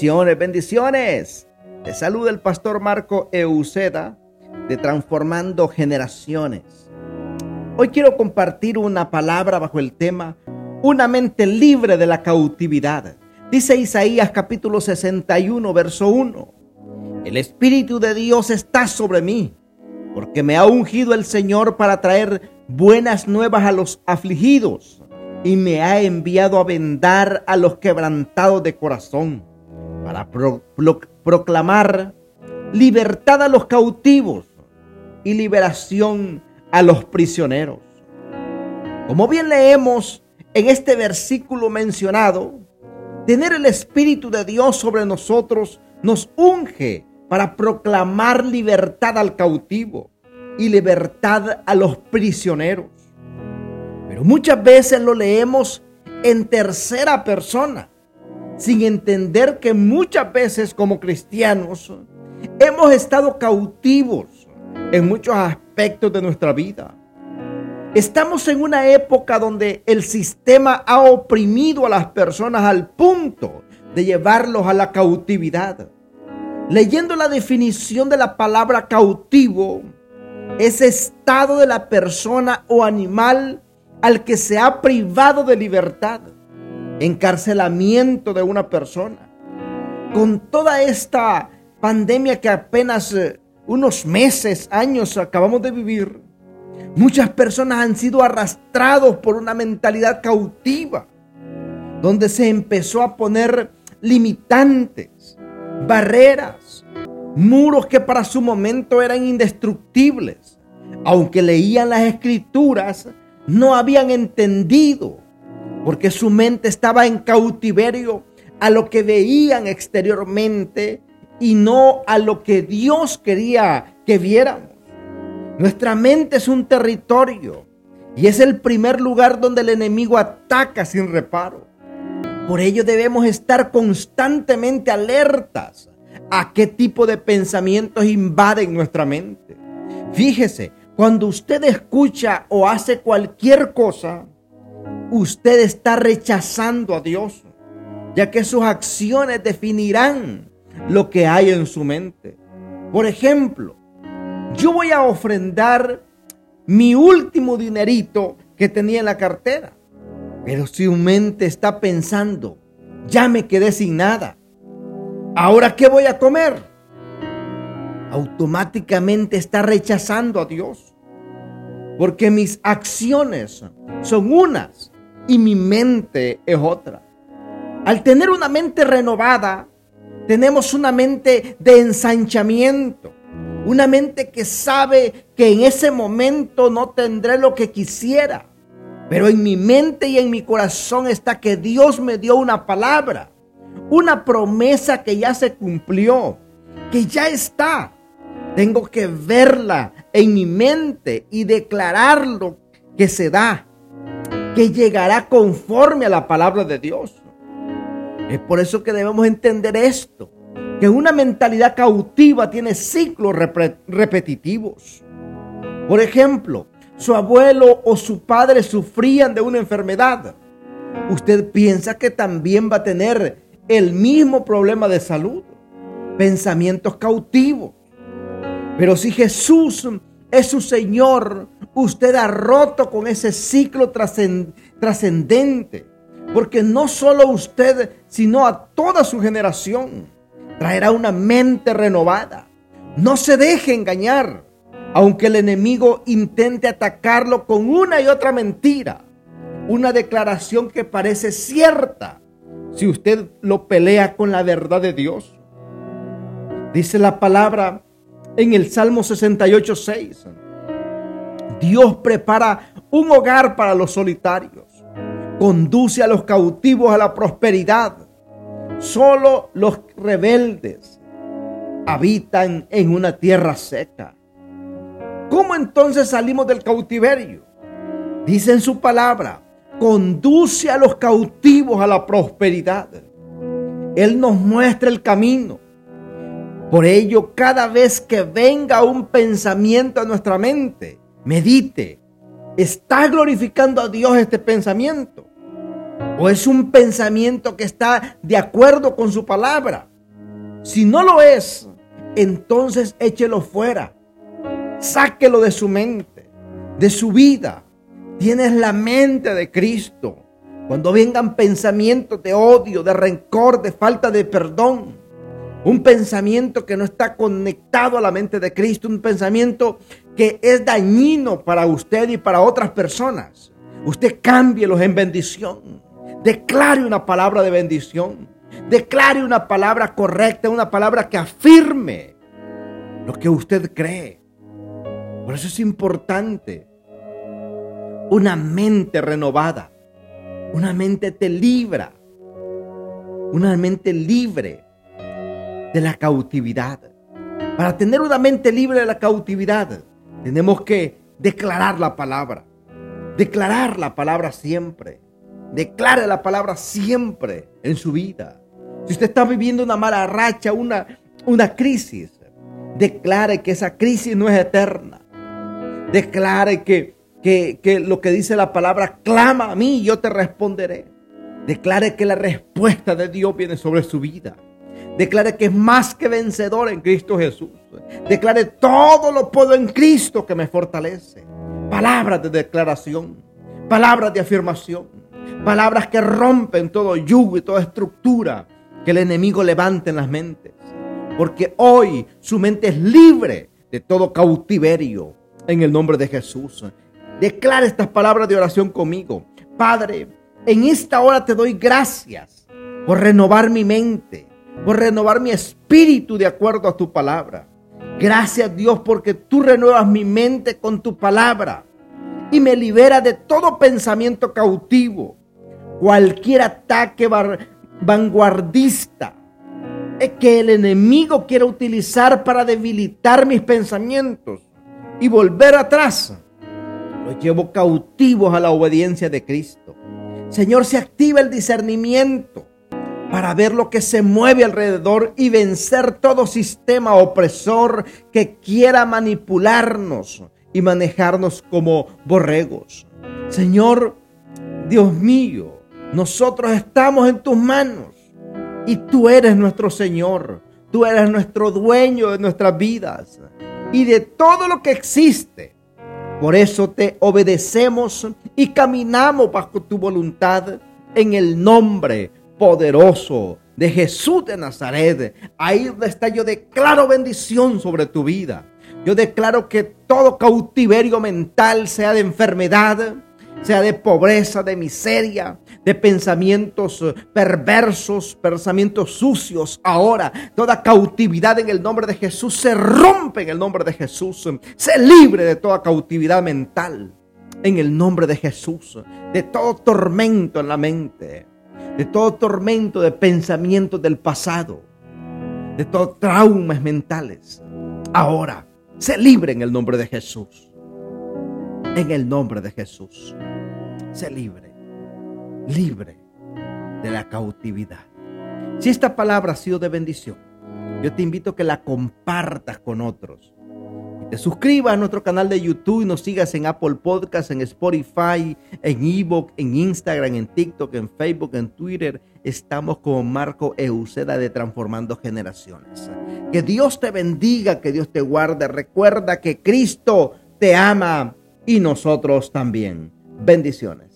Bendiciones, bendiciones. Te saluda el pastor Marco Euceda de Transformando Generaciones. Hoy quiero compartir una palabra bajo el tema Una mente libre de la cautividad. Dice Isaías capítulo 61, verso 1. El Espíritu de Dios está sobre mí, porque me ha ungido el Señor para traer buenas nuevas a los afligidos y me ha enviado a vendar a los quebrantados de corazón para proclamar libertad a los cautivos y liberación a los prisioneros. Como bien leemos en este versículo mencionado, tener el Espíritu de Dios sobre nosotros nos unge para proclamar libertad al cautivo y libertad a los prisioneros. Pero muchas veces lo leemos en tercera persona sin entender que muchas veces como cristianos hemos estado cautivos en muchos aspectos de nuestra vida. Estamos en una época donde el sistema ha oprimido a las personas al punto de llevarlos a la cautividad. Leyendo la definición de la palabra cautivo, ese estado de la persona o animal al que se ha privado de libertad encarcelamiento de una persona. Con toda esta pandemia que apenas eh, unos meses, años acabamos de vivir, muchas personas han sido arrastrados por una mentalidad cautiva, donde se empezó a poner limitantes, barreras, muros que para su momento eran indestructibles. Aunque leían las escrituras, no habían entendido porque su mente estaba en cautiverio a lo que veían exteriormente y no a lo que Dios quería que viéramos. Nuestra mente es un territorio y es el primer lugar donde el enemigo ataca sin reparo. Por ello debemos estar constantemente alertas a qué tipo de pensamientos invaden nuestra mente. Fíjese, cuando usted escucha o hace cualquier cosa, usted está rechazando a Dios, ya que sus acciones definirán lo que hay en su mente. Por ejemplo, yo voy a ofrendar mi último dinerito que tenía en la cartera, pero si su mente está pensando, ya me quedé sin nada, ¿ahora qué voy a comer? Automáticamente está rechazando a Dios, porque mis acciones son unas y mi mente es otra. Al tener una mente renovada, tenemos una mente de ensanchamiento, una mente que sabe que en ese momento no tendré lo que quisiera, pero en mi mente y en mi corazón está que Dios me dio una palabra, una promesa que ya se cumplió, que ya está. Tengo que verla en mi mente y declararlo que se da que llegará conforme a la palabra de Dios. Es por eso que debemos entender esto, que una mentalidad cautiva tiene ciclos repetitivos. Por ejemplo, su abuelo o su padre sufrían de una enfermedad. Usted piensa que también va a tener el mismo problema de salud, pensamientos cautivos. Pero si Jesús es su Señor, usted ha roto con ese ciclo trascendente. Porque no solo usted, sino a toda su generación traerá una mente renovada. No se deje engañar, aunque el enemigo intente atacarlo con una y otra mentira. Una declaración que parece cierta si usted lo pelea con la verdad de Dios. Dice la palabra en el Salmo 68, 6. Dios prepara un hogar para los solitarios. Conduce a los cautivos a la prosperidad. Solo los rebeldes habitan en una tierra seca. ¿Cómo entonces salimos del cautiverio? Dice en su palabra, conduce a los cautivos a la prosperidad. Él nos muestra el camino. Por ello, cada vez que venga un pensamiento a nuestra mente, Medite. ¿Está glorificando a Dios este pensamiento? ¿O es un pensamiento que está de acuerdo con su palabra? Si no lo es, entonces échelo fuera. Sáquelo de su mente, de su vida. Tienes la mente de Cristo. Cuando vengan pensamientos de odio, de rencor, de falta de perdón, un pensamiento que no está conectado a la mente de Cristo, un pensamiento que es dañino para usted y para otras personas. Usted cámbielos en bendición. Declare una palabra de bendición. Declare una palabra correcta, una palabra que afirme lo que usted cree. Por eso es importante una mente renovada. Una mente te libra. Una mente libre de la cautividad. Para tener una mente libre de la cautividad, tenemos que declarar la palabra. Declarar la palabra siempre. Declare la palabra siempre en su vida. Si usted está viviendo una mala racha, una, una crisis, declare que esa crisis no es eterna. Declare que, que, lo que dice la palabra, clama a mí y yo te responderé. Declare que la respuesta de Dios viene sobre su vida. Declare que es más que vencedor en Cristo Jesús. Declare todo lo puedo en Cristo que me fortalece. Palabras de declaración, palabras de afirmación, palabras que rompen todo yugo y toda estructura que el enemigo levante en las mentes. Porque hoy su mente es libre de todo cautiverio en el nombre de Jesús. Declara estas palabras de oración conmigo. Padre, en esta hora te doy gracias por renovar mi mente, por renovar mi espíritu de acuerdo a tu palabra. Gracias Dios porque tú renuevas mi mente con tu palabra y me libera de todo pensamiento cautivo, cualquier ataque vanguardista que el enemigo quiera utilizar para debilitar mis pensamientos y volver atrás. Los llevo cautivos a la obediencia de Cristo. Señor, se activa el discernimiento para ver lo que se mueve alrededor y vencer todo sistema opresor que quiera manipularnos y manejarnos como borregos. Señor, Dios mío, nosotros estamos en tus manos y tú eres nuestro Señor. Tú eres nuestro dueño de nuestras vidas y de todo lo que existe. Por eso te obedecemos y caminamos bajo tu voluntad en el nombre poderoso de Jesús de Nazaret. Ahí está yo declaro bendición sobre tu vida. Yo declaro que todo cautiverio mental, sea de enfermedad, sea de pobreza, de miseria, de pensamientos perversos, pensamientos sucios. Ahora, toda cautividad en el nombre de Jesús se rompe en el nombre de Jesús. Se libre de toda cautividad mental en el nombre de Jesús. De todo tormento en la mente. De todo tormento de pensamientos del pasado. De todos traumas mentales. Ahora, se libre en el nombre de Jesús. En el nombre de Jesús. Se libre libre de la cautividad. Si esta palabra ha sido de bendición, yo te invito a que la compartas con otros. Te suscribas a nuestro canal de YouTube y nos sigas en Apple Podcasts, en Spotify, en Ebook, en Instagram, en TikTok, en Facebook, en Twitter. Estamos como Marco Euseda de Transformando Generaciones. Que Dios te bendiga, que Dios te guarde. Recuerda que Cristo te ama y nosotros también. Bendiciones.